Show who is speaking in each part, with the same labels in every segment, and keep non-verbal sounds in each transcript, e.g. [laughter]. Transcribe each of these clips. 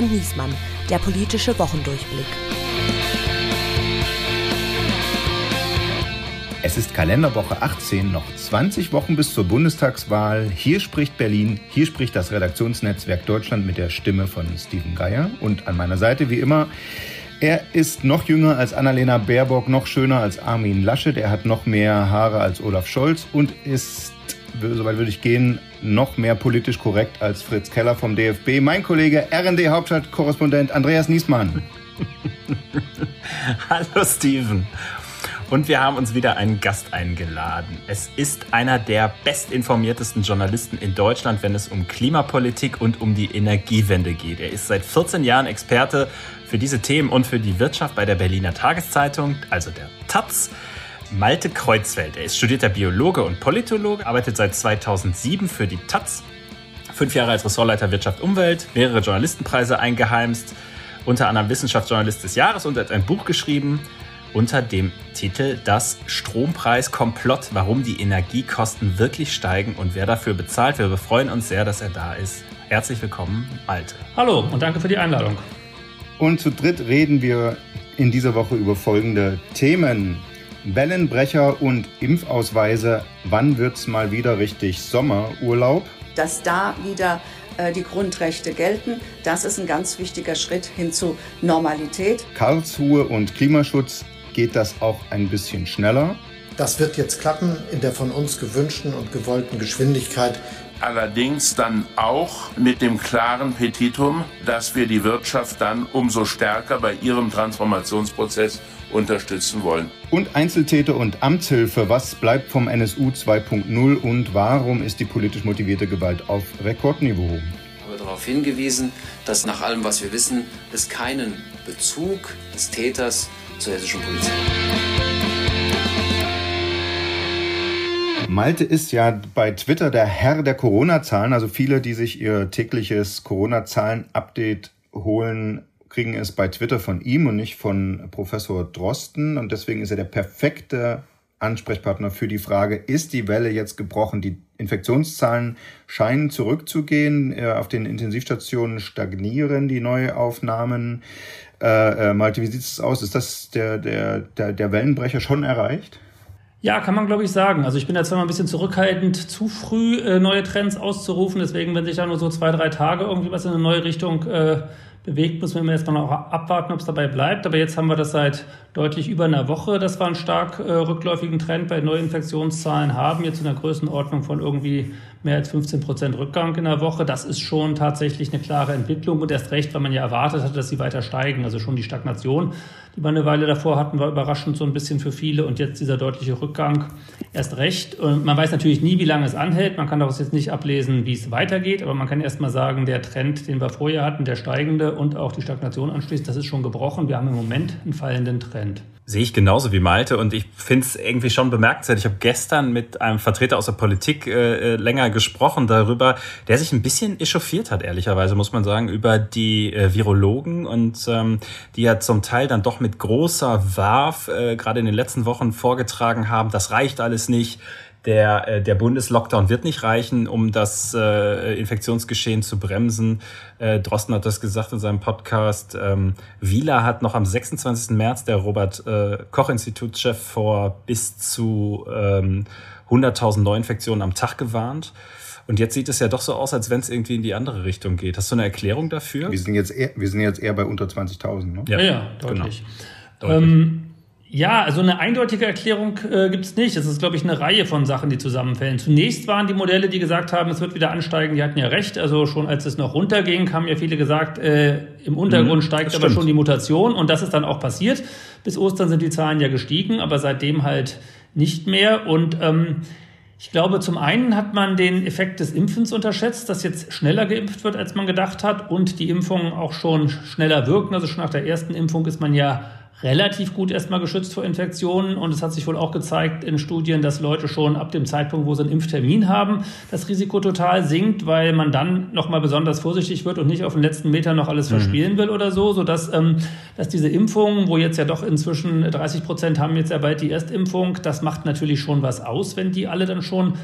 Speaker 1: und Niesmann, der politische Wochendurchblick.
Speaker 2: Es ist Kalenderwoche 18, noch 20 Wochen bis zur Bundestagswahl. Hier spricht Berlin, hier spricht das Redaktionsnetzwerk Deutschland mit der Stimme von Steven Geier. Und an meiner Seite wie immer er ist noch jünger als Annalena Baerbock, noch schöner als Armin Laschet. Er hat noch mehr Haare als Olaf Scholz und ist, soweit würde ich gehen, noch mehr politisch korrekt als Fritz Keller vom DFB. Mein Kollege RND-Hauptstadtkorrespondent Andreas Niesmann. [laughs]
Speaker 3: Hallo Steven. Und wir haben uns wieder einen Gast eingeladen. Es ist einer der bestinformiertesten Journalisten in Deutschland, wenn es um Klimapolitik und um die Energiewende geht. Er ist seit 14 Jahren Experte für diese Themen und für die Wirtschaft bei der Berliner Tageszeitung, also der Taz. Malte Kreuzfeld. Er ist studierter Biologe und Politologe, arbeitet seit 2007 für die Taz. Fünf Jahre als Ressortleiter Wirtschaft Umwelt, mehrere Journalistenpreise eingeheimst, unter anderem Wissenschaftsjournalist des Jahres und hat ein Buch geschrieben unter dem Titel Das Strompreiskomplott, warum die Energiekosten wirklich steigen und wer dafür bezahlt. Wir freuen uns sehr, dass er da ist. Herzlich willkommen, Malte.
Speaker 4: Hallo und danke für die Einladung.
Speaker 2: Und zu dritt reden wir in dieser Woche über folgende Themen. Wellenbrecher und Impfausweise. Wann wird's mal wieder richtig Sommerurlaub?
Speaker 5: Dass da wieder äh, die Grundrechte gelten, das ist ein ganz wichtiger Schritt hin zu Normalität.
Speaker 2: Karlsruhe und Klimaschutz. Geht das auch ein bisschen schneller?
Speaker 6: Das wird jetzt klappen in der von uns gewünschten und gewollten Geschwindigkeit
Speaker 7: allerdings dann auch mit dem klaren Petitum, dass wir die Wirtschaft dann umso stärker bei ihrem Transformationsprozess unterstützen wollen.
Speaker 2: Und Einzeltäter und Amtshilfe, was bleibt vom NSU 2.0 und warum ist die politisch motivierte Gewalt auf Rekordniveau?
Speaker 8: Ich habe darauf hingewiesen, dass nach allem, was wir wissen, es keinen Bezug des Täters zur hessischen Polizei gibt.
Speaker 2: Malte ist ja bei Twitter der Herr der Corona-Zahlen. Also viele, die sich ihr tägliches Corona-Zahlen-Update holen, kriegen es bei Twitter von ihm und nicht von Professor Drosten. Und deswegen ist er der perfekte Ansprechpartner für die Frage, ist die Welle jetzt gebrochen? Die Infektionszahlen scheinen zurückzugehen. Äh, auf den Intensivstationen stagnieren die Neuaufnahmen. Äh, äh, Malte, wie sieht es aus? Ist das der, der, der, der Wellenbrecher schon erreicht?
Speaker 4: Ja, kann man glaube ich sagen. Also ich bin jetzt zwar mal ein bisschen zurückhaltend, zu früh äh, neue Trends auszurufen. Deswegen, wenn sich da nur so zwei, drei Tage irgendwie was in eine neue Richtung äh, bewegt, müssen wir jetzt mal noch abwarten, ob es dabei bleibt. Aber jetzt haben wir das seit deutlich über einer Woche, dass wir einen stark äh, rückläufigen Trend bei Neuinfektionszahlen haben. Jetzt in der Größenordnung von irgendwie mehr als 15 Prozent Rückgang in der Woche. Das ist schon tatsächlich eine klare Entwicklung und erst recht, weil man ja erwartet hatte, dass sie weiter steigen. Also schon die Stagnation, die wir eine Weile davor hatten, war überraschend so ein bisschen für viele und jetzt dieser deutliche Rückgang erst recht. Und man weiß natürlich nie, wie lange es anhält. Man kann daraus jetzt nicht ablesen, wie es weitergeht, aber man kann erst mal sagen, der Trend, den wir vorher hatten, der steigende und auch die Stagnation anschließend, das ist schon gebrochen. Wir haben im Moment einen fallenden Trend.
Speaker 3: Sehe ich genauso wie Malte und ich finde es irgendwie schon bemerkenswert. Ich habe gestern mit einem Vertreter aus der Politik äh, äh, länger gesprochen darüber, der sich ein bisschen echauffiert hat, ehrlicherweise muss man sagen, über die äh, Virologen und ähm, die ja zum Teil dann doch mit großer Warf äh, gerade in den letzten Wochen vorgetragen haben, das reicht alles nicht der, äh, der Bundeslockdown wird nicht reichen, um das äh, Infektionsgeschehen zu bremsen. Äh, Drosten hat das gesagt in seinem Podcast. Ähm, Wieler hat noch am 26. März, der Robert äh, Koch-Institutschef, vor bis zu ähm, 100.000 Neuinfektionen am Tag gewarnt. Und jetzt sieht es ja doch so aus, als wenn es irgendwie in die andere Richtung geht. Hast du eine Erklärung dafür?
Speaker 2: Wir sind jetzt eher, wir sind jetzt eher bei unter 20.000, ne?
Speaker 4: Ja, ja, deutlich. Genau. deutlich. Ähm, ja, also eine eindeutige Erklärung äh, gibt es nicht. Es ist, glaube ich, eine Reihe von Sachen, die zusammenfällen. Zunächst waren die Modelle, die gesagt haben, es wird wieder ansteigen, die hatten ja recht. Also schon als es noch runterging, haben ja viele gesagt, äh, im Untergrund mhm, steigt aber schon die Mutation. Und das ist dann auch passiert. Bis Ostern sind die Zahlen ja gestiegen, aber seitdem halt nicht mehr. Und ähm, ich glaube, zum einen hat man den Effekt des Impfens unterschätzt, dass jetzt schneller geimpft wird, als man gedacht hat und die Impfungen auch schon schneller wirken. Also schon nach der ersten Impfung ist man ja relativ gut erstmal geschützt vor Infektionen. Und es hat sich wohl auch gezeigt in Studien, dass Leute schon ab dem Zeitpunkt, wo sie einen Impftermin haben, das Risiko total sinkt, weil man dann nochmal besonders vorsichtig wird und nicht auf den letzten Meter noch alles mhm. verspielen will oder so, sodass ähm, dass diese Impfungen, wo jetzt ja doch inzwischen 30 Prozent haben jetzt ja bald die Erstimpfung, das macht natürlich schon was aus, wenn die alle dann schon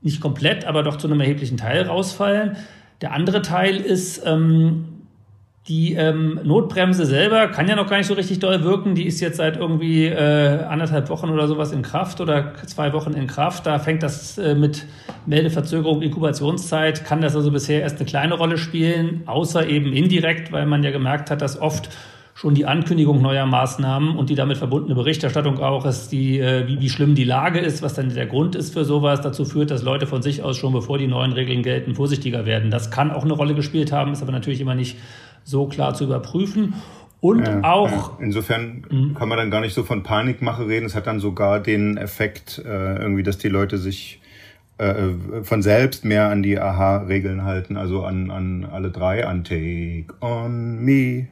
Speaker 4: nicht komplett, aber doch zu einem erheblichen Teil rausfallen. Der andere Teil ist, ähm, Die ähm, Notbremse selber kann ja noch gar nicht so richtig doll wirken. Die ist jetzt seit irgendwie äh, anderthalb Wochen oder sowas in Kraft oder zwei Wochen in Kraft. Da fängt das äh, mit Meldeverzögerung, Inkubationszeit, kann das also bisher erst eine kleine Rolle spielen, außer eben indirekt, weil man ja gemerkt hat, dass oft schon die Ankündigung neuer Maßnahmen und die damit verbundene Berichterstattung auch, ist die, äh, wie, wie schlimm die Lage ist, was dann der Grund ist für sowas, dazu führt, dass Leute von sich aus schon bevor die neuen Regeln gelten, vorsichtiger werden. Das kann auch eine Rolle gespielt haben, ist aber natürlich immer nicht so klar zu überprüfen. Und ja, auch. Ja.
Speaker 2: Insofern mhm. kann man dann gar nicht so von Panikmache reden. Es hat dann sogar den Effekt, äh, irgendwie, dass die Leute sich äh, von selbst mehr an die Aha-Regeln halten, also an, an alle drei, an Take on Me.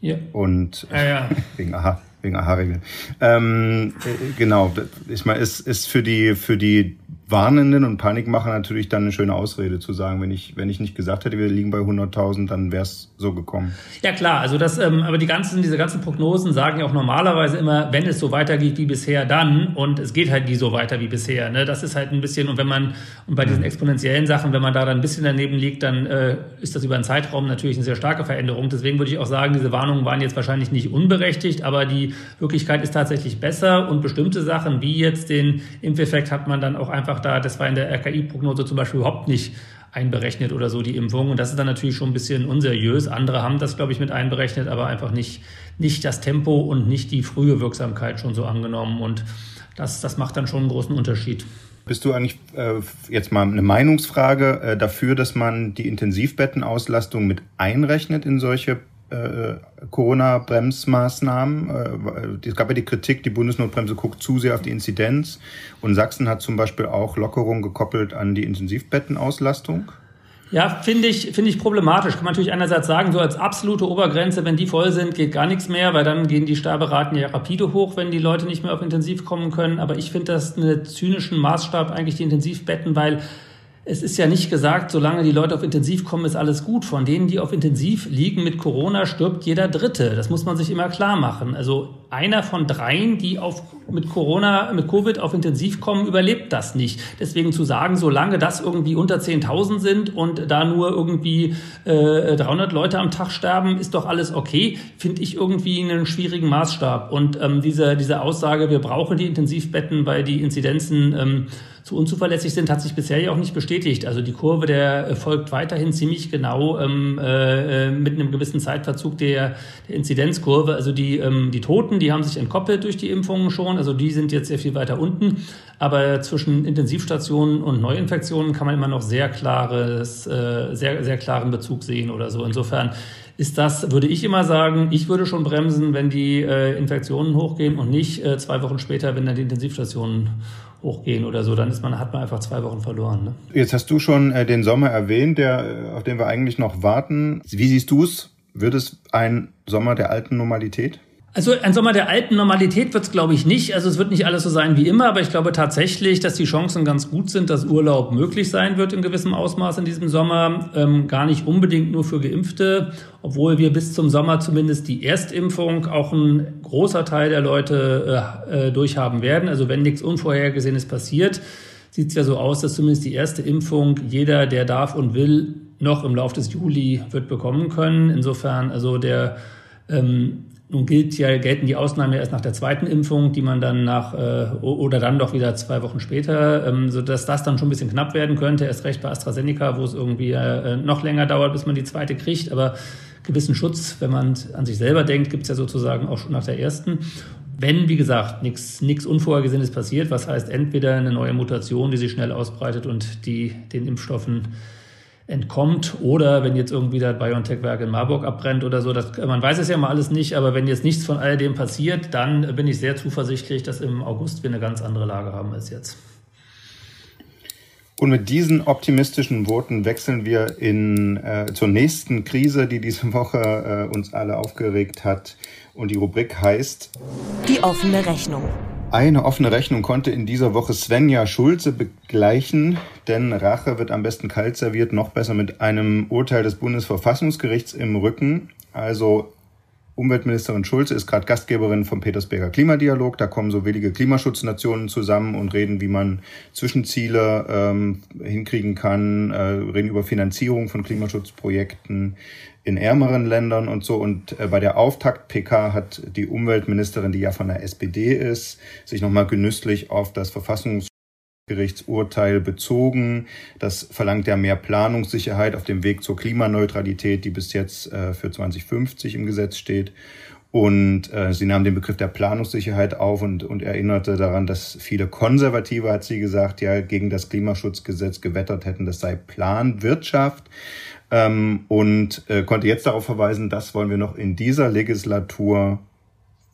Speaker 2: Ja. Und
Speaker 4: ja, ja. [laughs]
Speaker 2: wegen Aha, wegen Aha-Regeln. Ähm, äh, genau, ich meine, ist, ist für die, für die Warnenden und Panikmacher natürlich dann eine schöne Ausrede zu sagen, wenn ich, wenn ich nicht gesagt hätte, wir liegen bei 100.000, dann wäre es so gekommen.
Speaker 4: Ja klar, also das, ähm, aber die ganzen, diese ganzen Prognosen sagen ja auch normalerweise immer, wenn es so weitergeht wie bisher, dann und es geht halt nie so weiter wie bisher. Ne? Das ist halt ein bisschen und wenn man und bei diesen exponentiellen Sachen, wenn man da dann ein bisschen daneben liegt, dann äh, ist das über einen Zeitraum natürlich eine sehr starke Veränderung. Deswegen würde ich auch sagen, diese Warnungen waren jetzt wahrscheinlich nicht unberechtigt, aber die Wirklichkeit ist tatsächlich besser und bestimmte Sachen wie jetzt den Impfeffekt hat man dann auch einfach einfach da, das war in der RKI-Prognose zum Beispiel überhaupt nicht einberechnet oder so, die Impfung. Und das ist dann natürlich schon ein bisschen unseriös. Andere haben das, glaube ich, mit einberechnet, aber einfach nicht, nicht das Tempo und nicht die frühe Wirksamkeit schon so angenommen. Und das, das macht dann schon einen großen Unterschied.
Speaker 2: Bist du eigentlich äh, jetzt mal eine Meinungsfrage äh, dafür, dass man die Intensivbettenauslastung mit einrechnet in solche äh, Corona-Bremsmaßnahmen. Äh, es gab ja die Kritik, die Bundesnotbremse guckt zu sehr auf die Inzidenz. Und Sachsen hat zum Beispiel auch Lockerung gekoppelt an die Intensivbettenauslastung.
Speaker 4: Ja, finde ich, finde ich problematisch. Kann man natürlich einerseits sagen, so als absolute Obergrenze, wenn die voll sind, geht gar nichts mehr, weil dann gehen die Sterberaten ja rapide hoch, wenn die Leute nicht mehr auf Intensiv kommen können. Aber ich finde das einen zynischen Maßstab, eigentlich die Intensivbetten, weil es ist ja nicht gesagt, solange die Leute auf Intensiv kommen, ist alles gut. Von denen, die auf Intensiv liegen mit Corona, stirbt jeder Dritte. Das muss man sich immer klar machen. Also einer von dreien, die auf, mit Corona, mit Covid auf Intensiv kommen, überlebt das nicht. Deswegen zu sagen, solange das irgendwie unter 10.000 sind und da nur irgendwie äh, 300 Leute am Tag sterben, ist doch alles okay, finde ich irgendwie einen schwierigen Maßstab. Und ähm, diese, diese Aussage, wir brauchen die Intensivbetten, weil die Inzidenzen ähm, zu unzuverlässig sind, hat sich bisher ja auch nicht bestätigt. Also die Kurve, der folgt weiterhin ziemlich genau ähm, äh, mit einem gewissen Zeitverzug der, der Inzidenzkurve. Also die, ähm, die Toten, die haben sich entkoppelt durch die Impfungen schon. Also die sind jetzt sehr viel weiter unten. Aber zwischen Intensivstationen und Neuinfektionen kann man immer noch sehr klares, äh, sehr, sehr klaren Bezug sehen oder so. Insofern ist das, würde ich immer sagen, ich würde schon bremsen, wenn die äh, Infektionen hochgehen und nicht äh, zwei Wochen später, wenn dann die Intensivstationen hochgehen oder so, dann ist man, hat man einfach zwei Wochen verloren. Ne?
Speaker 2: Jetzt hast du schon äh, den Sommer erwähnt, der, auf den wir eigentlich noch warten. Wie siehst du es? Wird es ein Sommer der alten Normalität?
Speaker 4: Also ein Sommer der alten Normalität wird es, glaube ich, nicht. Also es wird nicht alles so sein wie immer, aber ich glaube tatsächlich, dass die Chancen ganz gut sind, dass Urlaub möglich sein wird in gewissem Ausmaß in diesem Sommer. Ähm, gar nicht unbedingt nur für Geimpfte, obwohl wir bis zum Sommer zumindest die Erstimpfung auch ein großer Teil der Leute äh, äh, durchhaben werden. Also wenn nichts Unvorhergesehenes passiert, sieht es ja so aus, dass zumindest die erste Impfung jeder, der darf und will, noch im Laufe des Juli wird bekommen können. Insofern also der ähm, nun gilt ja, gelten die Ausnahmen ja erst nach der zweiten Impfung, die man dann nach äh, oder dann doch wieder zwei Wochen später, ähm, so dass das dann schon ein bisschen knapp werden könnte. Erst recht bei AstraZeneca, wo es irgendwie äh, noch länger dauert, bis man die zweite kriegt. Aber gewissen Schutz, wenn man an sich selber denkt, gibt es ja sozusagen auch schon nach der ersten. Wenn, wie gesagt, nichts nichts Unvorhergesehenes passiert, was heißt entweder eine neue Mutation, die sich schnell ausbreitet und die den Impfstoffen entkommt oder wenn jetzt irgendwie das BioNTech-Werk in Marburg abbrennt oder so, das, man weiß es ja mal alles nicht, aber wenn jetzt nichts von all dem passiert, dann bin ich sehr zuversichtlich, dass im August wir eine ganz andere Lage haben als jetzt.
Speaker 2: Und mit diesen optimistischen Worten wechseln wir in, äh, zur nächsten Krise, die diese Woche äh, uns alle aufgeregt hat. Und die Rubrik heißt
Speaker 1: Die offene Rechnung.
Speaker 2: Eine offene Rechnung konnte in dieser Woche Svenja Schulze begleichen, denn Rache wird am besten kalt serviert, noch besser mit einem Urteil des Bundesverfassungsgerichts im Rücken. Also Umweltministerin Schulze ist gerade Gastgeberin vom Petersberger Klimadialog. Da kommen so wenige Klimaschutznationen zusammen und reden, wie man Zwischenziele ähm, hinkriegen kann, äh, reden über Finanzierung von Klimaschutzprojekten in ärmeren Ländern und so. Und äh, bei der Auftakt-PK hat die Umweltministerin, die ja von der SPD ist, sich nochmal genüsslich auf das Verfassungs Gerichtsurteil bezogen. Das verlangt ja mehr Planungssicherheit auf dem Weg zur Klimaneutralität, die bis jetzt äh, für 2050 im Gesetz steht. Und äh, sie nahm den Begriff der Planungssicherheit auf und, und erinnerte daran, dass viele Konservative, hat sie gesagt, ja gegen das Klimaschutzgesetz gewettert hätten, das sei Planwirtschaft. Ähm, und äh, konnte jetzt darauf verweisen, das wollen wir noch in dieser Legislatur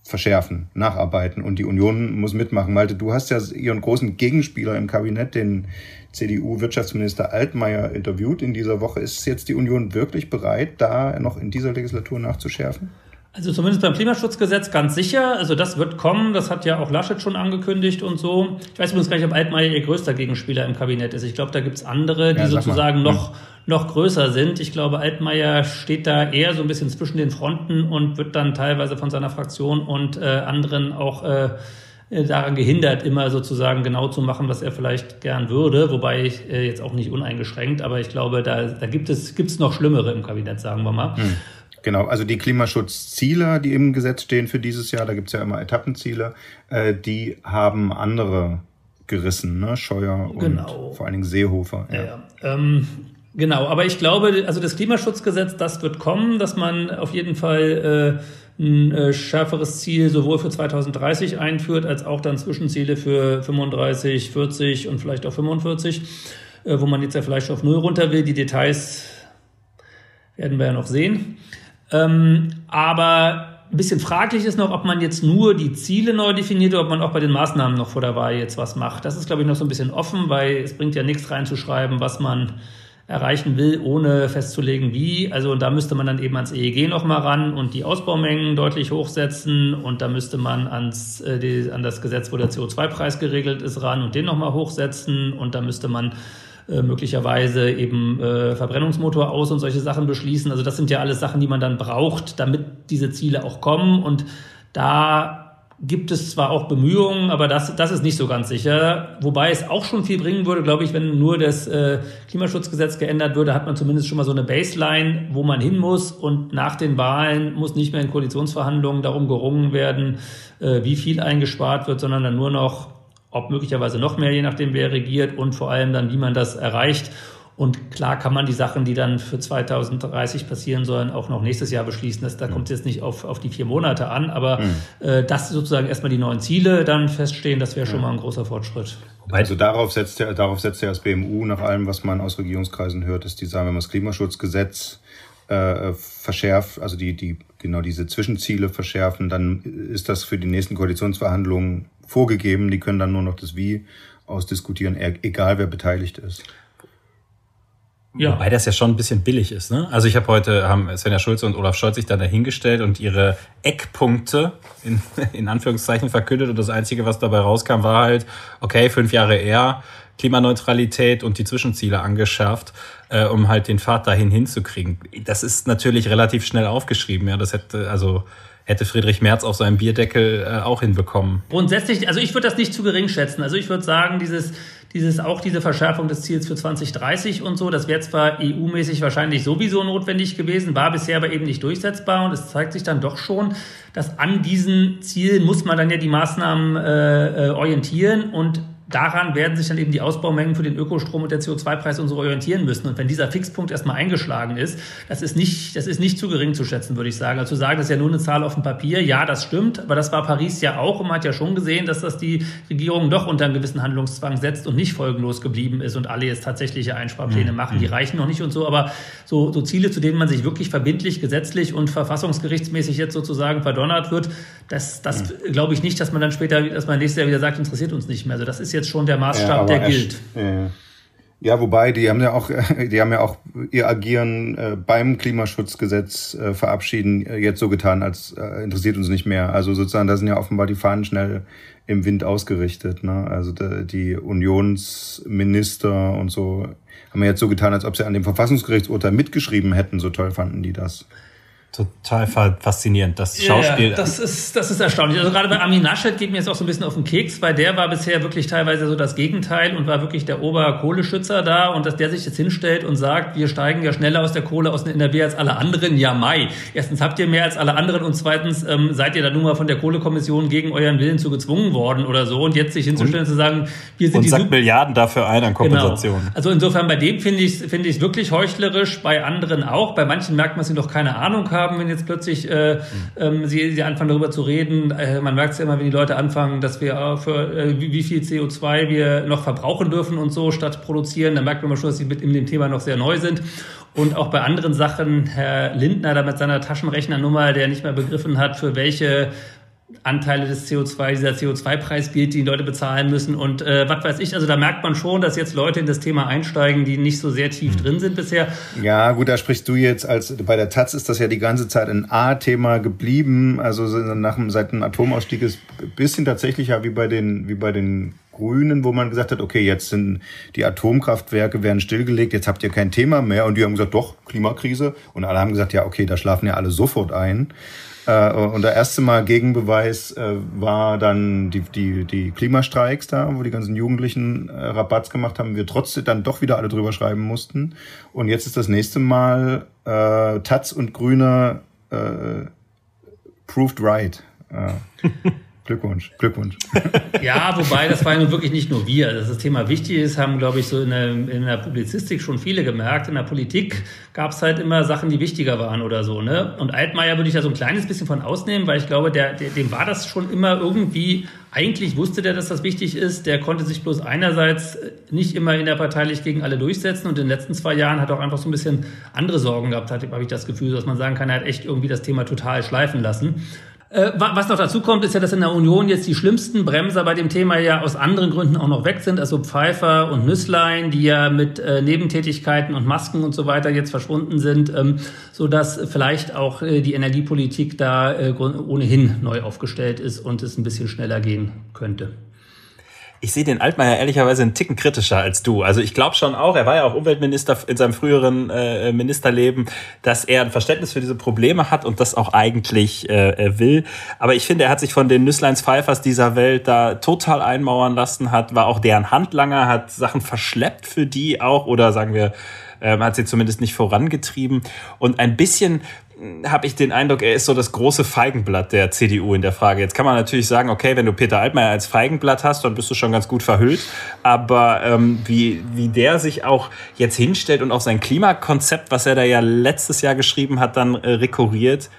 Speaker 2: verschärfen, nacharbeiten und die Union muss mitmachen. Malte, du hast ja ihren großen Gegenspieler im Kabinett, den CDU-Wirtschaftsminister Altmaier, interviewt in dieser Woche. Ist jetzt die Union wirklich bereit, da noch in dieser Legislatur nachzuschärfen?
Speaker 4: Also zumindest beim Klimaschutzgesetz ganz sicher. Also das wird kommen. Das hat ja auch Laschet schon angekündigt und so. Ich weiß übrigens gar nicht, ob Altmaier ihr größter Gegenspieler im Kabinett ist. Ich glaube, da gibt's andere, die ja, sozusagen noch, hm. noch größer sind. Ich glaube, Altmaier steht da eher so ein bisschen zwischen den Fronten und wird dann teilweise von seiner Fraktion und äh, anderen auch äh, daran gehindert, immer sozusagen genau zu machen, was er vielleicht gern würde, wobei ich äh, jetzt auch nicht uneingeschränkt, aber ich glaube, da, da gibt es gibt's noch Schlimmere im Kabinett, sagen wir mal. Hm.
Speaker 2: Genau, also die Klimaschutzziele, die im Gesetz stehen für dieses Jahr, da gibt's ja immer Etappenziele, äh, die haben andere gerissen, ne? Scheuer und genau. vor allen Dingen Seehofer.
Speaker 4: Ja. ja. Ähm, genau, aber ich glaube, also das Klimaschutzgesetz, das wird kommen, dass man auf jeden Fall äh, ein äh, schärferes Ziel sowohl für 2030 einführt, als auch dann Zwischenziele für 35, 40 und vielleicht auch 45, äh, wo man jetzt ja vielleicht auf Null runter will. Die Details werden wir ja noch sehen. Ähm, aber ein bisschen fraglich ist noch, ob man jetzt nur die Ziele neu definiert oder ob man auch bei den Maßnahmen noch vor der Wahl jetzt was macht. Das ist, glaube ich, noch so ein bisschen offen, weil es bringt ja nichts reinzuschreiben, was man erreichen will, ohne festzulegen, wie. Also da müsste man dann eben ans EEG nochmal ran und die Ausbaumengen deutlich hochsetzen und da müsste man ans, äh, die, an das Gesetz, wo der CO2-Preis geregelt ist, ran und den nochmal hochsetzen und da müsste man äh, möglicherweise eben äh, Verbrennungsmotor aus und solche Sachen beschließen. Also das sind ja alles Sachen, die man dann braucht, damit diese Ziele auch kommen. Und da gibt es zwar auch Bemühungen, aber das, das ist nicht so ganz sicher. Wobei es auch schon viel bringen würde, glaube ich, wenn nur das äh, Klimaschutzgesetz geändert würde, hat man zumindest schon mal so eine Baseline, wo man hin muss. Und nach den Wahlen muss nicht mehr in Koalitionsverhandlungen darum gerungen werden, äh, wie viel eingespart wird, sondern dann nur noch ob möglicherweise noch mehr, je nachdem wer regiert und vor allem dann, wie man das erreicht. Und klar kann man die Sachen, die dann für 2030 passieren sollen, auch noch nächstes Jahr beschließen. Das, da kommt es jetzt nicht auf, auf die vier Monate an, aber mhm. äh, das sozusagen erstmal die neuen Ziele dann feststehen, das wäre schon mal ein großer Fortschritt.
Speaker 2: Also darauf setzt ja, darauf setzt ja das BMU nach allem, was man aus Regierungskreisen hört, dass die sagen, wenn man das Klimaschutzgesetz äh, verschärft, also die, die genau diese Zwischenziele verschärfen, dann ist das für die nächsten Koalitionsverhandlungen vorgegeben. Die können dann nur noch das Wie ausdiskutieren, e-, egal wer beteiligt ist.
Speaker 3: Ja. Wobei das ja schon ein bisschen billig ist. Ne? Also ich habe heute, haben Svenja Schulze und Olaf Scholz sich dann dahingestellt und ihre Eckpunkte in, [laughs] in Anführungszeichen verkündet und das Einzige, was dabei rauskam, war halt, okay, fünf Jahre eher, Klimaneutralität und die Zwischenziele angeschärft, äh, um halt den Pfad dahin hinzukriegen. Das ist natürlich relativ schnell aufgeschrieben. Ja, das hätte also hätte Friedrich Merz auf seinem Bierdeckel äh, auch hinbekommen.
Speaker 4: Grundsätzlich, also ich würde das nicht zu gering schätzen. Also ich würde sagen, dieses, dieses, auch diese Verschärfung des Ziels für 2030 und so, das wäre zwar EU-mäßig wahrscheinlich sowieso notwendig gewesen, war bisher aber eben nicht durchsetzbar und es zeigt sich dann doch schon, dass an diesen Zielen muss man dann ja die Maßnahmen äh, äh orientieren und daran werden sich dann eben die Ausbaumengen für den Ökostrom und der CO2-Preis und so orientieren müssen. Und wenn dieser Fixpunkt erstmal eingeschlagen ist, das ist nicht, das ist nicht zu gering zu schätzen, würde ich sagen. Also zu sagen, das ist ja nur eine Zahl auf dem Papier, ja, das stimmt, aber das war Paris ja auch und man hat ja schon gesehen, dass das die Regierung doch unter einen gewissen Handlungszwang setzt und nicht folgenlos geblieben ist und alle jetzt tatsächliche Einsparpläne mhm. machen. Die reichen noch nicht und so, aber so, so Ziele, zu denen man sich wirklich verbindlich, gesetzlich und verfassungsgerichtsmäßig jetzt sozusagen verdonnert wird, das, das mhm. glaube ich nicht, dass man dann später, dass man nächstes Jahr wieder sagt, interessiert uns nicht mehr. Also das ist jetzt schon der Maßstab, ja, der gilt.
Speaker 2: Ja. Ja, wobei die haben ja auch, [laughs] die haben ja auch ihr Agieren äh, beim Klimaschutzgesetz äh, verabschieden äh, jetzt so getan, als äh, interessiert uns nicht mehr. Also sozusagen, da sind ja offenbar die Fahnen schnell im Wind ausgerichtet. Ne? Also die, die Unionsminister und so haben ja jetzt so getan, als ob sie an dem Verfassungsgerichtsurteil mitgeschrieben hätten. So toll fanden die das.
Speaker 3: Total faszinierend. Das Schauspiel.
Speaker 4: Ja, das ist, das ist erstaunlich. Also gerade bei Armin Naschet geht mir jetzt auch so ein bisschen auf den Keks, weil der war bisher wirklich teilweise so das Gegenteil und war wirklich der Oberkohleschützer da und dass der sich jetzt hinstellt und sagt, wir steigen ja schneller aus der Kohle aus der NRW als alle anderen. Ja, Mai. Erstens habt ihr mehr als alle anderen und zweitens ähm, seid ihr da nun mal von der Kohlekommission gegen euren Willen zu gezwungen worden oder so und jetzt sich hinzustellen und zu sagen,
Speaker 3: wir sind und die sagt Milliarden dafür ein an Kompensation.
Speaker 4: Genau. Also insofern bei dem finde ich finde ich wirklich heuchlerisch, bei anderen auch. Bei manchen merkt man, dass sie noch keine Ahnung haben haben, wenn jetzt plötzlich äh, ähm, sie, sie anfangen darüber zu reden. Äh, man merkt es ja immer, wenn die Leute anfangen, dass wir für äh, wie, wie viel CO2 wir noch verbrauchen dürfen und so statt produzieren. Dann merkt man schon, dass sie mit in dem Thema noch sehr neu sind. Und auch bei anderen Sachen, Herr Lindner da mit seiner Taschenrechnernummer, der nicht mehr begriffen hat, für welche Anteile des CO2, dieser CO2-Preis gilt, die, die Leute bezahlen müssen und äh, was weiß ich. Also da merkt man schon, dass jetzt Leute in das Thema einsteigen, die nicht so sehr tief hm. drin sind bisher.
Speaker 2: Ja, gut, da sprichst du jetzt als bei der Taz ist das ja die ganze Zeit ein A-Thema geblieben. Also nach dem seit dem Atomausstieg ist ein bisschen tatsächlich ja wie bei den wie bei den Grünen, wo man gesagt hat, okay, jetzt sind die Atomkraftwerke werden stillgelegt, jetzt habt ihr kein Thema mehr. Und die haben gesagt, doch, Klimakrise. Und alle haben gesagt, ja, okay, da schlafen ja alle sofort ein. Äh, und der erste Mal Gegenbeweis äh, war dann die, die, die Klimastreiks da, wo die ganzen Jugendlichen äh, Rabatts gemacht haben, wir trotzdem dann doch wieder alle drüber schreiben mussten. Und jetzt ist das nächste Mal äh, Taz und Grüne äh, proved right. Äh. [laughs] Glückwunsch, Glückwunsch. [laughs]
Speaker 4: Ja, wobei das war ja nun wirklich nicht nur wir. Dass das Thema wichtig ist, haben, glaube ich, so in der, in der Publizistik schon viele gemerkt. In der Politik gab es halt immer Sachen, die wichtiger waren oder so. Ne? Und Altmaier würde ich da so ein kleines bisschen von ausnehmen, weil ich glaube, der, der, dem war das schon immer irgendwie, eigentlich wusste der, dass das wichtig ist. Der konnte sich bloß einerseits nicht immer innerparteilich gegen alle durchsetzen und in den letzten zwei Jahren hat er auch einfach so ein bisschen andere Sorgen gehabt, habe ich das Gefühl, dass man sagen kann, er hat echt irgendwie das Thema total schleifen lassen. Äh, was noch dazu kommt, ist ja, dass in der Union jetzt die schlimmsten Bremser bei dem Thema ja aus anderen Gründen auch noch weg sind. Also Pfeiffer und Nüsslein, die ja mit äh, Nebentätigkeiten und Masken und so weiter jetzt verschwunden sind, ähm, so dass vielleicht auch äh, die Energiepolitik da ohnehin neu aufgestellt ist und es ein bisschen schneller gehen könnte.
Speaker 3: Ich sehe den Altmaier ehrlicherweise einen Ticken kritischer als du. Also ich glaube schon auch, er war ja auch Umweltminister in seinem früheren äh, Ministerleben, dass er ein Verständnis für diese Probleme hat und das auch eigentlich äh, will. Aber ich finde, er hat sich von den Nüssleins Pfeifers dieser Welt da total einmauern lassen, hat, war auch deren Handlanger, hat Sachen verschleppt für die auch oder sagen wir, äh, hat sie zumindest nicht vorangetrieben. Und ein bisschen habe ich den Eindruck, er ist so das große Feigenblatt der CDU in der Frage. Jetzt kann man natürlich sagen, okay, wenn du Peter Altmaier als Feigenblatt hast, dann bist du schon ganz gut verhüllt. Aber ähm, wie, wie der sich auch jetzt hinstellt und auch sein Klimakonzept, was er da ja letztes Jahr geschrieben hat, dann äh, rekurriert,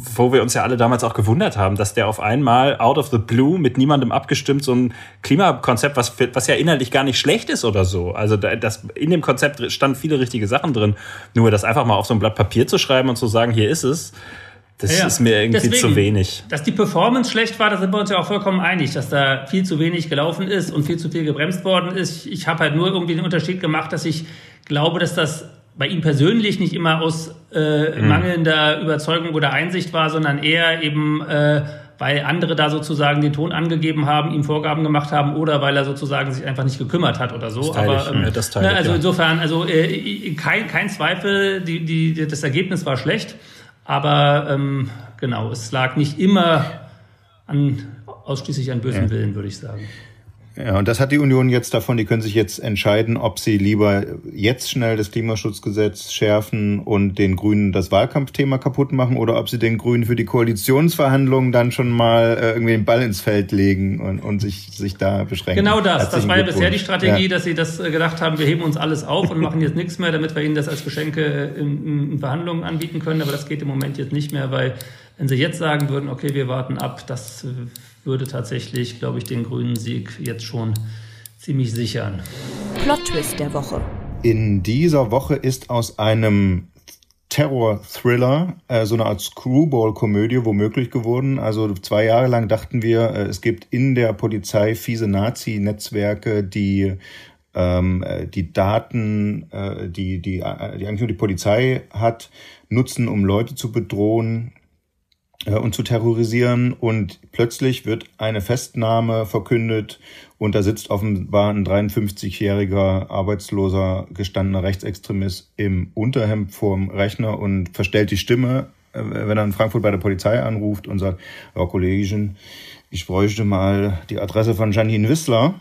Speaker 3: wo wir uns ja alle damals auch gewundert haben, dass der auf einmal out of the blue mit niemandem abgestimmt so ein Klimakonzept, was, was ja inhaltlich gar nicht schlecht ist oder so. Also das, in dem Konzept standen viele richtige Sachen drin. Nur das einfach mal auf so ein Blatt Papier zu schreiben und zu sagen, hier ist es, das ja, ist mir irgendwie deswegen, zu wenig.
Speaker 4: Dass die Performance schlecht war, da sind wir uns ja auch vollkommen einig, dass da viel zu wenig gelaufen ist und viel zu viel gebremst worden ist. Ich habe halt nur irgendwie den Unterschied gemacht, dass ich glaube, dass das bei ihm persönlich nicht immer aus äh, mhm. mangelnder Überzeugung oder Einsicht war, sondern eher eben, äh, weil andere da sozusagen den Ton angegeben haben, ihm Vorgaben gemacht haben oder weil er sozusagen sich einfach nicht gekümmert hat oder so.
Speaker 3: Das Aber ähm, ja, das
Speaker 4: ne, also ja. insofern, also äh, kein, kein Zweifel, die, die, das Ergebnis war schlecht. Aber ähm, genau, es lag nicht immer an ausschließlich an bösen ja. Willen, würde ich sagen.
Speaker 2: Ja, und das hat die Union jetzt davon, die können sich jetzt entscheiden, ob sie lieber jetzt schnell das Klimaschutzgesetz schärfen und den Grünen das Wahlkampfthema kaputt machen oder ob sie den Grünen für die Koalitionsverhandlungen dann schon mal äh, irgendwie den Ball ins Feld legen und, und sich, sich da beschränken.
Speaker 4: Genau das. Herzlichen das war ja bisher die Strategie, ja. dass sie das äh, gedacht haben, wir heben uns alles auf und machen jetzt nichts mehr, damit wir ihnen das als Geschenke in, in Verhandlungen anbieten können. Aber das geht im Moment jetzt nicht mehr, weil wenn sie jetzt sagen würden, okay, wir warten ab, das äh, würde tatsächlich, glaube ich, den grünen Sieg jetzt schon ziemlich sichern.
Speaker 1: Plot-Twist der Woche.
Speaker 2: In dieser Woche ist aus einem Terror-Thriller, äh, so eine Art Screwball-Komödie womöglich geworden. Also zwei Jahre lang dachten wir, äh, es gibt in der Polizei fiese Nazi-Netzwerke, die ähm, äh, die Daten, äh, die, die, äh, die eigentlich nur die Polizei hat, nutzen, um Leute zu bedrohen. Äh, und zu terrorisieren. Und plötzlich wird eine Festnahme verkündet und da sitzt offenbar ein 53-jähriger arbeitsloser gestandener Rechtsextremist im Unterhemd vorm Rechner und verstellt die Stimme, äh, wenn er in Frankfurt bei der Polizei anruft und sagt, ja, Kollegin, ich bräuchte mal die Adresse von Janine Wissler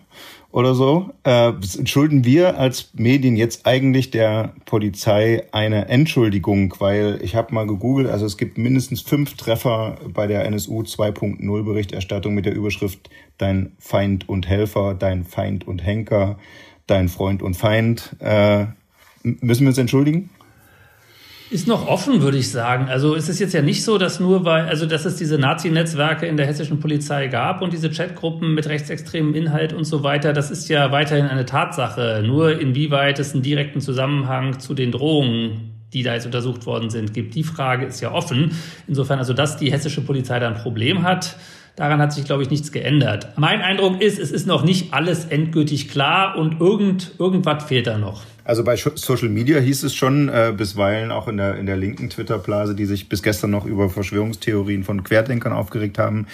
Speaker 2: oder so. Äh, schulden wir als Medien jetzt eigentlich der Polizei eine Entschuldigung, weil ich habe mal gegoogelt, also es gibt mindestens fünf Treffer bei der NSU 2.0 Berichterstattung mit der Überschrift Dein Feind und Helfer, dein Feind und Henker, dein Freund und Feind. Äh, müssen wir uns entschuldigen?
Speaker 4: Ist noch offen, würde ich sagen. Also ist es jetzt ja nicht so, dass nur weil, also dass es diese Nazi-Netzwerke in der hessischen Polizei gab und diese Chatgruppen mit rechtsextremem Inhalt und so weiter, das ist ja weiterhin eine Tatsache. Nur inwieweit es einen direkten Zusammenhang zu den Drohungen die da jetzt untersucht worden sind, gibt. Die Frage ist ja offen. Insofern, also dass die hessische Polizei da ein Problem hat, daran hat sich, glaube ich, nichts geändert. Mein Eindruck ist, es ist noch nicht alles endgültig klar und irgend, irgendwas fehlt da noch.
Speaker 2: Also bei Social Media hieß es schon äh, bisweilen auch in der, in der linken Twitter-Blase, die sich bis gestern noch über Verschwörungstheorien von Querdenkern aufgeregt haben,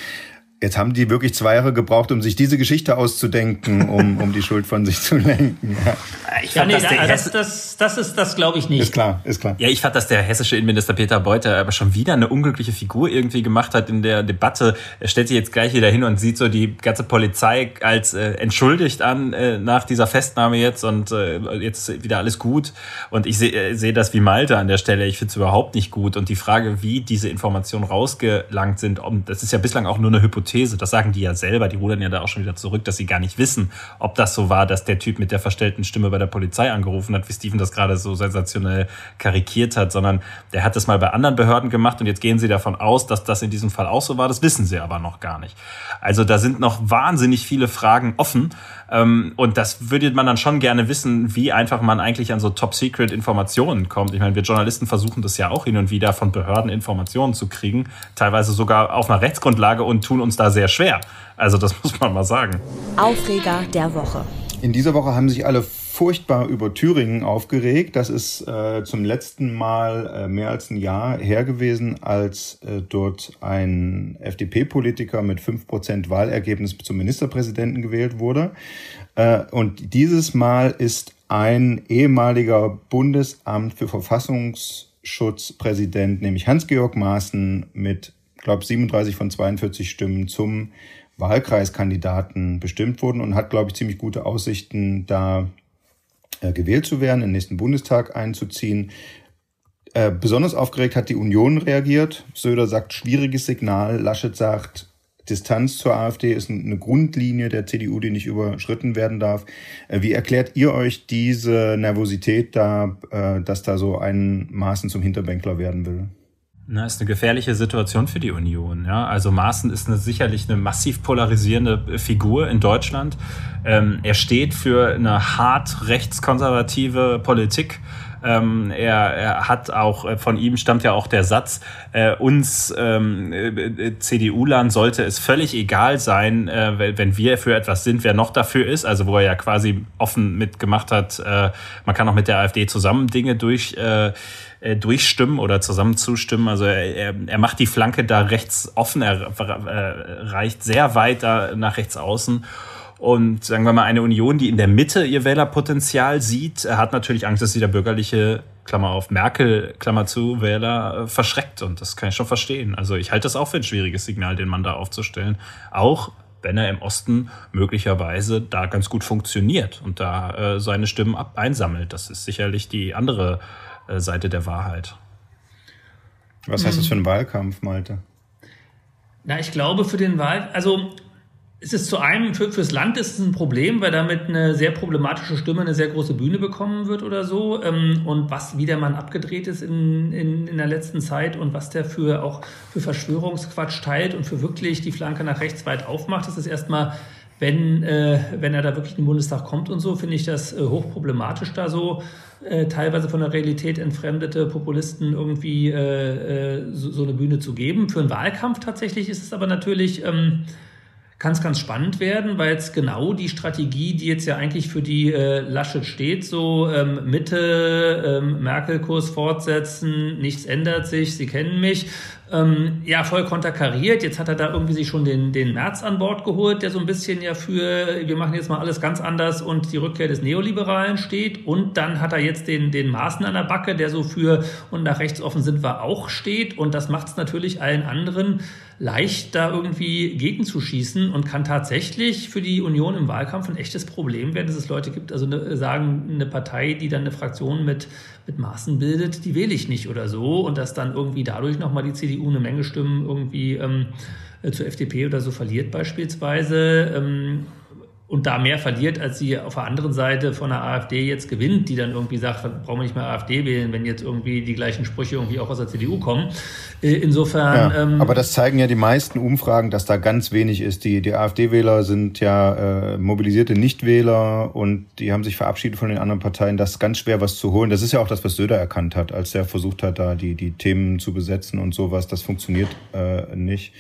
Speaker 2: Jetzt haben die wirklich zwei Jahre gebraucht, um sich diese Geschichte auszudenken, um, um die Schuld von sich zu lenken. Ja.
Speaker 4: Ich fand, ja, nee, das, das, das, das, ist das, glaube ich, nicht.
Speaker 2: Ist klar, ist klar.
Speaker 3: Ja, ich fand, dass der hessische Innenminister Peter Beuter aber schon wieder eine unglückliche Figur irgendwie gemacht hat in der Debatte. Er stellt sich jetzt gleich wieder hin und sieht so die ganze Polizei als äh, entschuldigt an äh, nach dieser Festnahme jetzt und äh, jetzt wieder alles gut. Und ich sehe äh, seh das wie Malte an der Stelle. Ich finde es überhaupt nicht gut. Und die Frage, wie diese Informationen rausgelangt sind, das ist ja bislang auch nur eine Hypothese Hypothese, das sagen die ja selber, die rudern ja da auch schon wieder zurück, dass sie gar nicht wissen, ob das so war, dass der Typ mit der verstellten Stimme bei der Polizei angerufen hat, wie Steven das gerade so sensationell karikiert hat, sondern der hat das mal bei anderen Behörden gemacht und jetzt gehen sie davon aus, dass das in diesem Fall auch so war. Das wissen sie aber noch gar nicht. Also da sind noch wahnsinnig viele Fragen offen ähm, und das würde man dann schon gerne wissen, wie einfach man eigentlich an so Top-Secret-Informationen kommt. Ich meine, wir Journalisten versuchen das ja auch hin und wieder von Behörden Informationen zu kriegen, teilweise sogar auf einer Rechtsgrundlage und tun uns da sehr schwer. Also das [laughs] muss man mal sagen.
Speaker 1: Aufreger der Woche.
Speaker 2: In dieser Woche haben sich alle furchtbar über Thüringen aufgeregt. Das ist äh, zum letzten Mal äh, mehr als ein Jahr her gewesen, als äh, dort ein FDP-Politiker mit fünf Prozent Wahlergebnis zum Ministerpräsidenten gewählt wurde. Äh, und dieses Mal ist ein ehemaliger Bundesamt für Verfassungsschutzpräsident, nämlich Hans-Georg Maaßen, mit, glaube 37 von 42 Stimmen zum Wahlkreiskandidaten bestimmt worden und hat, glaube ich, ziemlich gute Aussichten, da äh, gewählt zu werden, in den nächsten Bundestag einzuziehen. Äh, besonders aufgeregt hat die Union reagiert. Söder sagt, schwieriges Signal. Laschet sagt, Distanz zur AfD ist eine Grundlinie der CDU, die nicht überschritten werden darf. Äh, wie erklärt ihr euch diese Nervosität da, dass da so ein Maßen zum Hinterbänkler werden will?
Speaker 3: Na, ist eine gefährliche Situation für die Union. Ja? Also Maaßen ist eine, sicherlich eine massiv polarisierende Figur in Deutschland. Ähm, er steht für eine hart rechtskonservative Politik. Ähm, er, er hat auch, äh, von ihm stammt ja auch der Satz, äh, uns ähm, äh, CDU-Land sollte es völlig egal sein, äh, wenn wir für etwas sind, wer noch dafür ist. Also wo er ja quasi offen mitgemacht hat, äh, man kann auch mit der AfD zusammen Dinge durch äh, äh, durchstimmen oder zusammen zustimmen. Also er, er macht die Flanke da rechts offen, er äh, reicht sehr weit da nach rechts außen. Und sagen wir mal, eine Union, die in der Mitte ihr Wählerpotenzial sieht, hat natürlich Angst, dass sie der bürgerliche, Klammer auf, Merkel, Klammer zu, Wähler äh, verschreckt. Und das kann ich schon verstehen. Also ich halte das auch für ein schwieriges Signal, den Mann da aufzustellen. Auch wenn er im Osten möglicherweise da ganz gut funktioniert und da äh, seine Stimmen ab einsammelt. Das ist sicherlich die andere äh, Seite der Wahrheit.
Speaker 2: Was heißt das für einen Wahlkampf, Malte?
Speaker 4: Na, ich glaube für den Wahl, also es ist zu einem, für, fürs Land ist es ein Problem, weil damit eine sehr problematische Stimme eine sehr große Bühne bekommen wird oder so. Ähm, und was wie der Mann abgedreht ist in, in, in der letzten Zeit und was der für auch für Verschwörungsquatsch teilt und für wirklich die Flanke nach rechts weit aufmacht, das ist erstmal wenn, äh, wenn er da wirklich in den Bundestag kommt und so, finde ich das äh, hochproblematisch, da so äh, teilweise von der Realität entfremdete Populisten irgendwie äh, äh, so, so, eine Bühne zu geben. Für einen Wahlkampf tatsächlich ist es aber natürlich. Ähm, kann es ganz spannend werden, weil es genau die Strategie, die jetzt ja eigentlich für die äh, Laschet steht, so ähm, Mitte, ähm, Merkel-Kurs fortsetzen, nichts ändert sich, Sie kennen mich, ähm, ja, voll konterkariert. Jetzt hat er da irgendwie sich schon den, den März an Bord geholt, der so ein bisschen ja für, wir machen jetzt mal alles ganz anders und die Rückkehr des Neoliberalen steht. Und dann hat er jetzt den, den Maaßen an der Backe, der so für und nach rechts offen sind wir auch steht. Und das macht es natürlich allen anderen leicht, da irgendwie gegenzuschießen und kann tatsächlich für die Union im Wahlkampf ein echtes Problem werden, dass es Leute gibt, also eine, sagen, eine Partei, die dann eine Fraktion mit, mit Maßen bildet, die wähle ich nicht oder so und dass dann irgendwie dadurch nochmal die CDU eine Menge Stimmen irgendwie ähm, zur FDP oder so verliert beispielsweise. Ähm, und da mehr verliert, als sie auf der anderen Seite von der AfD jetzt gewinnt, die dann irgendwie sagt, brauchen wir nicht mehr AfD wählen, wenn jetzt irgendwie die gleichen Sprüche irgendwie auch aus der CDU kommen. Äh, insofern.
Speaker 2: Ja, ähm, aber das zeigen ja die meisten Umfragen, dass da ganz wenig ist. Die, die AfD-Wähler sind ja äh, mobilisierte Nichtwähler und die haben sich verabschiedet von den anderen Parteien. Das ist ganz schwer, was zu holen. Das ist ja auch das, was Söder erkannt hat, als er versucht hat, da die, die Themen zu besetzen und sowas. Das funktioniert äh, nicht.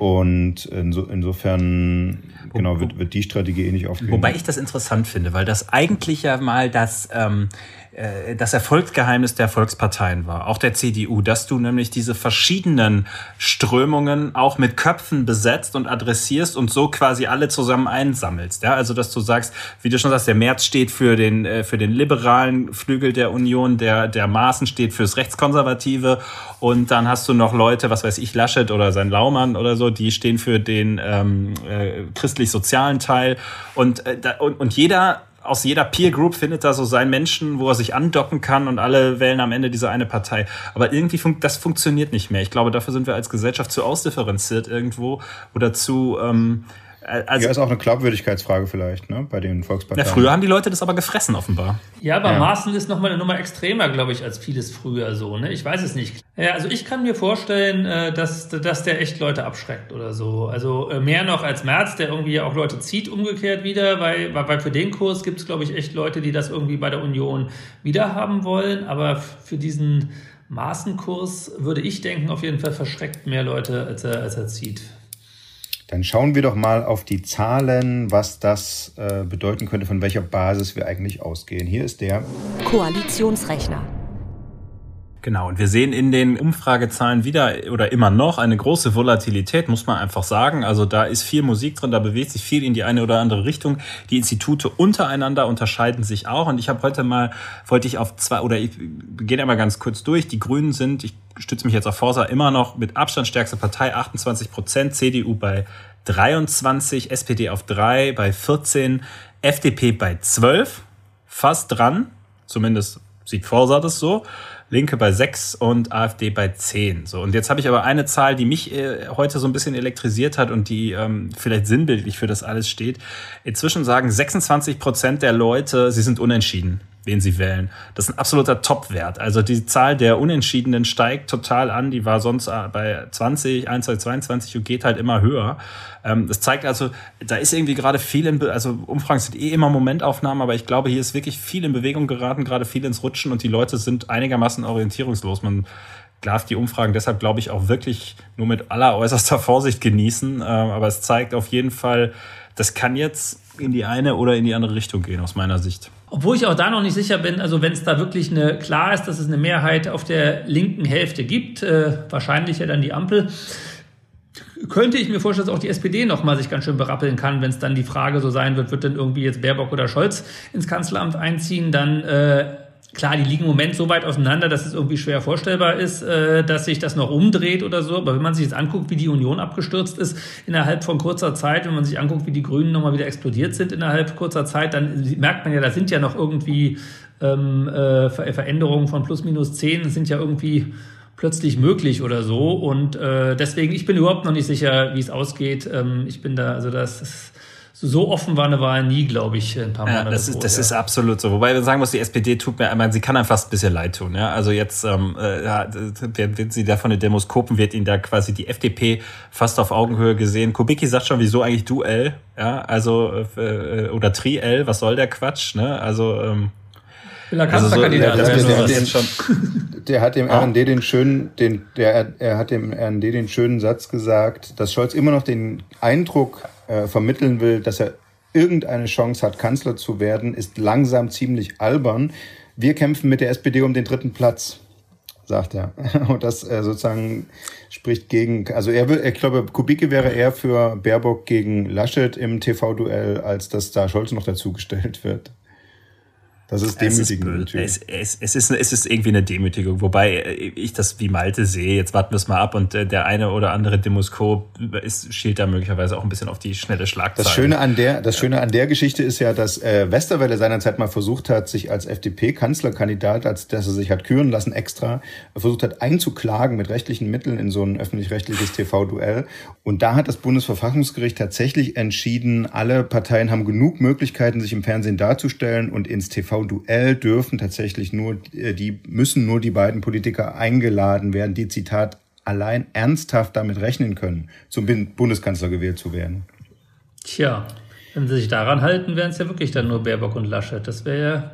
Speaker 2: Und inso, insofern genau wird, wird die Strategie eh nicht aufgehen.
Speaker 3: Wobei ich das interessant finde, weil das eigentlich ja mal das ähm, äh, das Erfolgsgeheimnis der Volksparteien war, auch der CDU, dass du nämlich diese verschiedenen Strömungen auch mit Köpfen besetzt und adressierst und so quasi alle zusammen einsammelst. Ja, also dass du sagst, wie du schon sagst, der März steht für den äh, für den liberalen Flügel der Union, der der Maaßen steht fürs rechtskonservative und dann hast du noch Leute, was weiß ich, Laschet oder sein Laumann oder so, die stehen für den ähm, äh, christlich-sozialen Teil und, äh, und und jeder aus jeder Peer Group findet da so seinen Menschen, wo er sich andocken kann und alle wählen am Ende diese eine Partei. Aber irgendwie fun das funktioniert nicht mehr. Ich glaube, dafür sind wir als Gesellschaft zu ausdifferenziert irgendwo oder zu ähm,
Speaker 2: äh, also, ja, ist auch eine Glaubwürdigkeitsfrage vielleicht, ne, bei den Volksparteien.
Speaker 3: Ja, früher haben die Leute das aber gefressen, offenbar.
Speaker 4: Ja, aber ja. Maaßen ist nochmal eine Nummer extremer, glaube ich, als vieles früher so, ne? Ich weiß es nicht. Ja, also ich kann mir vorstellen, äh, dass, dass der echt Leute abschreckt oder so. Also äh, mehr noch als Merz, der irgendwie auch Leute zieht, umgekehrt wieder, weil, weil für den Kurs gibt es, glaube ich, echt Leute, die das irgendwie bei der Union wieder haben wollen. Aber für diesen Maßenkurs würde ich denken, auf jeden Fall verschreckt mehr Leute, als er, als er zieht.
Speaker 2: Dann schauen wir doch mal auf die Zahlen, was das äh, bedeuten könnte, von welcher Basis wir eigentlich ausgehen. Hier ist der
Speaker 1: Koalitionsrechner.
Speaker 3: Genau, und wir sehen in den Umfragezahlen wieder oder immer noch eine große Volatilität, muss man einfach sagen. Also da ist viel Musik drin, da bewegt sich viel in die eine oder andere Richtung. Die Institute untereinander unterscheiden sich auch. Und ich habe heute mal, wollte ich auf zwei, oder ich gehe einmal ganz kurz durch. Die Grünen sind, ich stütze mich jetzt auf Forsa, immer noch mit Abstand stärkste Partei, 28 Prozent, CDU bei 23, SPD auf 3, bei 14, FDP bei 12, fast dran, zumindest sieht Forsa das so. Linke bei 6 und AfD bei 10. So, und jetzt habe ich aber eine Zahl, die mich äh, heute so ein bisschen elektrisiert hat und die ähm, vielleicht sinnbildlich für das alles steht. Inzwischen sagen 26 Prozent der Leute, sie sind unentschieden wen sie wählen. Das ist ein absoluter Top-Wert. Also die Zahl der Unentschiedenen steigt total an. Die war sonst äh, bei 20, 21, 22 und geht halt immer höher. Ähm, das zeigt also, da ist irgendwie gerade viel in, Be also Umfragen sind eh immer Momentaufnahmen, aber ich glaube, hier ist wirklich viel in Bewegung geraten, gerade viel ins Rutschen und die Leute sind einigermaßen orientierungslos. Man darf die Umfragen deshalb, glaube ich, auch wirklich nur mit aller äußerster Vorsicht genießen. Ähm, aber es zeigt auf jeden Fall, das kann jetzt in die eine oder in die andere Richtung gehen, aus meiner Sicht.
Speaker 4: Obwohl ich auch da noch nicht sicher bin, also wenn es da wirklich eine klar ist, dass es eine Mehrheit auf der linken Hälfte gibt, äh, wahrscheinlich ja dann die Ampel, könnte ich mir vorstellen, dass auch die SPD noch mal sich ganz schön berappeln kann, wenn es dann die Frage so sein wird, wird denn irgendwie jetzt Baerbock oder Scholz ins Kanzleramt einziehen, dann äh, Klar, die liegen im Moment so weit auseinander, dass es irgendwie schwer vorstellbar ist, äh, dass sich das noch umdreht oder so. Aber wenn man sich jetzt anguckt, wie die Union abgestürzt ist innerhalb von kurzer Zeit, wenn man sich anguckt, wie die Grünen nochmal wieder explodiert sind innerhalb kurzer Zeit, dann merkt man ja, da sind ja noch irgendwie ähm, äh, Veränderungen von plus minus zehn, sind ja irgendwie plötzlich möglich oder so. Und äh, deswegen, ich bin überhaupt noch nicht sicher, wie es ausgeht. Ähm, ich bin da, also das ist so offen war eine Wahl nie, glaube ich, ein paar Monate.
Speaker 3: Ja, das, ist, das ist absolut so. Wobei man sagen muss, die SPD tut mir einmal, sie kann einem fast ein bisschen leid tun. Ja? Also jetzt, ähm, äh, wenn sie da von den Demoskopen wird ihnen da quasi die FDP fast auf Augenhöhe gesehen. Kubicki sagt schon, wieso eigentlich Duell? Ja, also, äh, oder Tri-L, was soll der Quatsch? Ne? Also, ähm,
Speaker 2: Also so, der, der, der, der, hat dem ah. RND den schönen, den, der, er hat dem RND den schönen Satz gesagt, dass Scholz immer noch den Eindruck äh, vermitteln will, dass er irgendeine Chance hat, Kanzler zu werden, ist langsam ziemlich albern. Wir kämpfen mit der SPD um den dritten Platz sagt er. [laughs] Und das äh, sozusagen spricht gegen, also er will, ich glaube, Kubicke wäre eher für Baerbock gegen Laschet im TV-Duell, als dass da Scholz noch dazugestellt wird. Das ist demütigend.
Speaker 3: Es ist, es, es, ist, es ist irgendwie eine Demütigung, wobei ich das wie Malte sehe. Jetzt warten wir es mal ab und äh, der eine oder andere Demoskop ist, schielt da möglicherweise auch ein bisschen auf die schnelle Schlagzeile.
Speaker 2: Das Schöne an der, das Schöne an der Geschichte ist ja, dass äh, Westerwelle seinerzeit mal versucht hat, sich als FDP-Kanzlerkandidat, als dass er sich hat küren lassen, extra versucht hat einzuklagen mit rechtlichen Mitteln in so ein öffentlich-rechtliches TV-Duell. Und da hat das Bundesverfassungsgericht tatsächlich entschieden, alle Parteien haben genug Möglichkeiten, sich im Fernsehen darzustellen und ins TV TV-Duell dürfen tatsächlich nur, äh, die müssen nur die beiden Politiker eingeladen werden, die Zitat allein ernsthaft damit rechnen können, zum Bundeskanzler gewählt zu werden.
Speaker 4: Tja, wenn sie sich daran halten, wären es ja wirklich dann nur Baerbock und Laschet. Das wäre ja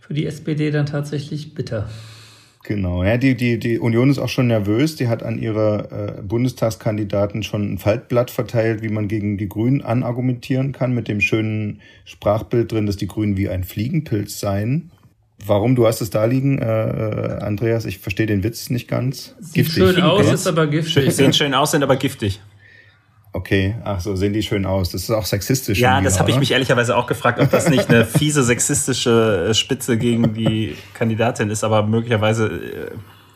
Speaker 4: für die SPD dann tatsächlich bitter.
Speaker 2: Genau, ja, die, die, die Union ist auch schon nervös. Die hat an ihre äh, Bundestagskandidaten schon ein Faltblatt verteilt, wie man gegen die Grünen anargumentieren kann, mit dem schönen Sprachbild drin, dass die Grünen wie ein Fliegenpilz seien. Warum? Du hast es da liegen, äh, äh Andreas. Ich verstehe den Witz nicht ganz.
Speaker 4: Sieht giftig. schön aus, ist aber giftig.
Speaker 3: Sehen schön aus, sind aber giftig.
Speaker 2: Okay, ach so, sehen die schön aus. Das ist auch sexistisch.
Speaker 3: Ja, das habe ich mich ehrlicherweise auch gefragt, ob das nicht eine [laughs] fiese sexistische äh, Spitze gegen die Kandidatin ist, aber möglicherweise äh,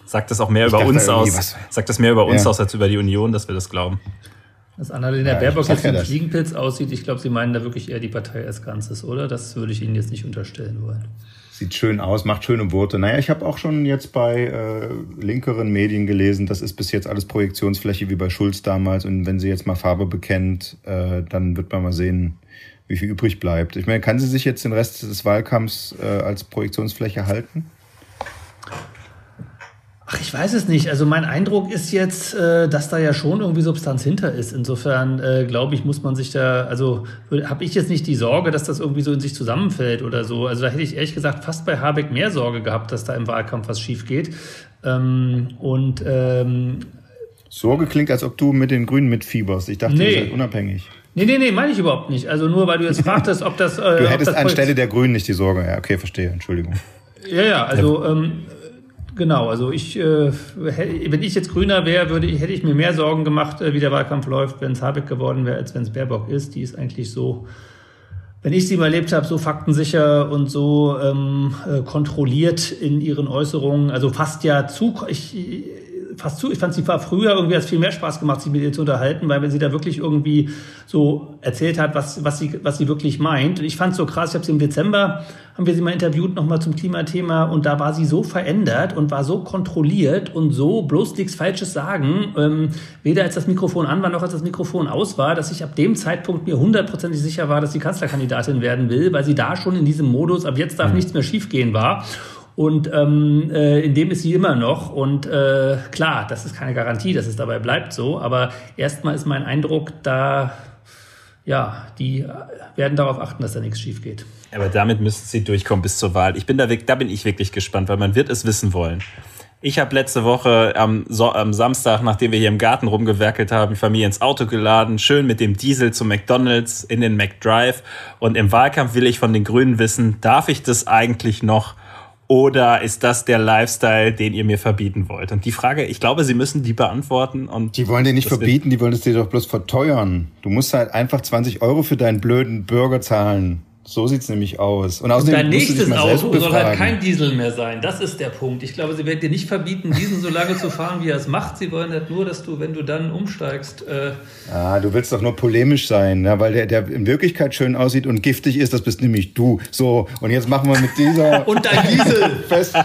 Speaker 3: sagt das auch mehr ich über uns aus. Was. Sagt das mehr über uns ja. aus als über die Union, dass wir das glauben.
Speaker 4: Dass Annalena ja, Baerbock jetzt wie ein Fliegenpilz aussieht, ich glaube, Sie meinen da wirklich eher die Partei als Ganzes, oder? Das würde ich Ihnen jetzt nicht unterstellen wollen.
Speaker 2: Sieht schön aus, macht schöne Worte. Naja, ich habe auch schon jetzt bei äh, linkeren Medien gelesen, das ist bis jetzt alles Projektionsfläche wie bei Schulz damals. Und wenn sie jetzt mal Farbe bekennt, äh, dann wird man mal sehen, wie viel übrig bleibt. Ich meine, kann sie sich jetzt den Rest des Wahlkampfs äh, als Projektionsfläche halten?
Speaker 4: Ach, ich weiß es nicht. Also mein Eindruck ist jetzt, äh, dass da ja schon irgendwie Substanz hinter ist. Insofern äh, glaube ich, muss man sich da, also habe ich jetzt nicht die Sorge, dass das irgendwie so in sich zusammenfällt oder so. Also da hätte ich ehrlich gesagt fast bei Habeck mehr Sorge gehabt, dass da im Wahlkampf was schief geht. Ähm, und ähm,
Speaker 2: Sorge klingt, als ob du mit den Grünen mitfieberst. Ich dachte, nee. ihr seid unabhängig.
Speaker 4: Nee, nee, nee, meine ich überhaupt nicht. Also nur, weil du jetzt fragtest, ob das.
Speaker 2: Äh, du hättest anstelle der Grünen nicht die Sorge. Ja, okay, verstehe. Entschuldigung.
Speaker 4: Ja, ja, also. Ähm, Genau, also ich, äh, wenn ich jetzt Grüner wäre, würde hätte ich mir mehr Sorgen gemacht, äh, wie der Wahlkampf läuft, wenn es Habeck geworden wäre, als wenn es Baerbock ist. Die ist eigentlich so, wenn ich sie mal erlebt habe, so faktensicher und so ähm, äh, kontrolliert in ihren Äußerungen, also fast ja zu, ich, fast zu. Ich fand, sie war früher irgendwie hat es viel mehr Spaß gemacht, sich mit ihr zu unterhalten, weil wenn sie da wirklich irgendwie so erzählt hat, was, was, sie, was sie wirklich meint. Und ich fand es so krass, ich habe sie im Dezember, haben wir sie mal interviewt, nochmal zum Klimathema, und da war sie so verändert und war so kontrolliert und so bloß nichts Falsches sagen, ähm, weder als das Mikrofon an war, noch als das Mikrofon aus war, dass ich ab dem Zeitpunkt mir hundertprozentig sicher war, dass sie Kanzlerkandidatin werden will, weil sie da schon in diesem Modus, ab jetzt darf mhm. nichts mehr schiefgehen war. Und ähm, äh, in dem ist sie immer noch. Und äh, klar, das ist keine Garantie, dass es dabei bleibt so. Aber erstmal ist mein Eindruck, da ja, die werden darauf achten, dass da nichts schief geht.
Speaker 3: Aber damit müssen sie durchkommen bis zur Wahl. Ich bin da, da bin ich wirklich gespannt, weil man wird es wissen wollen. Ich habe letzte Woche am, so am, Samstag, nachdem wir hier im Garten rumgewerkelt haben, die Familie ins Auto geladen, schön mit dem Diesel zu McDonald's in den McDrive. Und im Wahlkampf will ich von den Grünen wissen, darf ich das eigentlich noch? Oder ist das der Lifestyle, den ihr mir verbieten wollt? Und die Frage, ich glaube, Sie müssen die beantworten. Und
Speaker 2: die wollen dir nicht verbieten, die wollen es dir doch bloß verteuern. Du musst halt einfach 20 Euro für deinen blöden Burger zahlen. So sieht's nämlich aus.
Speaker 4: Und außerdem dein nächstes Auto soll halt kein Diesel mehr sein. Das ist der Punkt. Ich glaube, sie werden dir nicht verbieten, diesen so lange zu fahren, wie er es macht. Sie wollen halt nur, dass du, wenn du dann umsteigst. Äh
Speaker 2: ah, du willst doch nur polemisch sein, ja, weil der, der in Wirklichkeit schön aussieht und giftig ist, das bist nämlich du. So, und jetzt machen wir mit dieser. [laughs]
Speaker 4: und dein Diesel! [laughs]
Speaker 2: Fest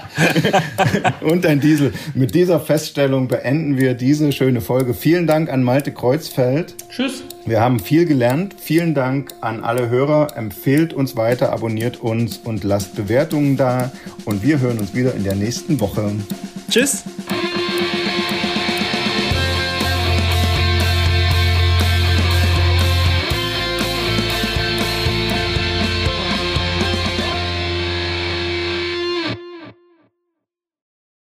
Speaker 2: [laughs] und dein Diesel. Mit dieser Feststellung beenden wir diese schöne Folge. Vielen Dank an Malte Kreuzfeld.
Speaker 4: Tschüss.
Speaker 2: Wir haben viel gelernt. Vielen Dank an alle Hörer. Empfehlt uns weiter, abonniert uns und lasst Bewertungen da. Und wir hören uns wieder in der nächsten Woche.
Speaker 3: Tschüss.